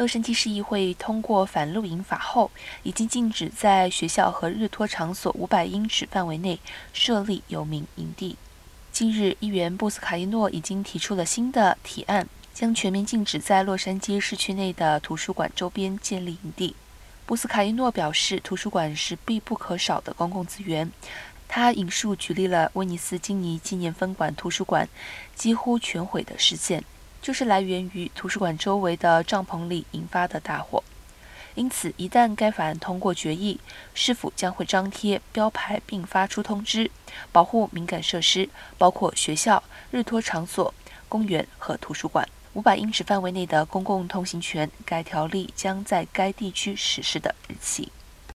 洛杉矶市议会通过反露营法后，已经禁止在学校和日托场所五百英尺范围内设立游民营地。近日，议员布斯卡伊诺已经提出了新的提案，将全面禁止在洛杉矶市区内的图书馆周边建立营地。布斯卡伊诺表示，图书馆是必不可少的公共资源。他引述举例了威尼斯金尼纪念分馆图书馆几乎全毁的事件。就是来源于图书馆周围的帐篷里引发的大火，因此一旦该法案通过决议，市府将会张贴标牌并发出通知，保护敏感设施，包括学校、日托场所、公园和图书馆。五百英尺范围内的公共通行权，该条例将在该地区实施的日期。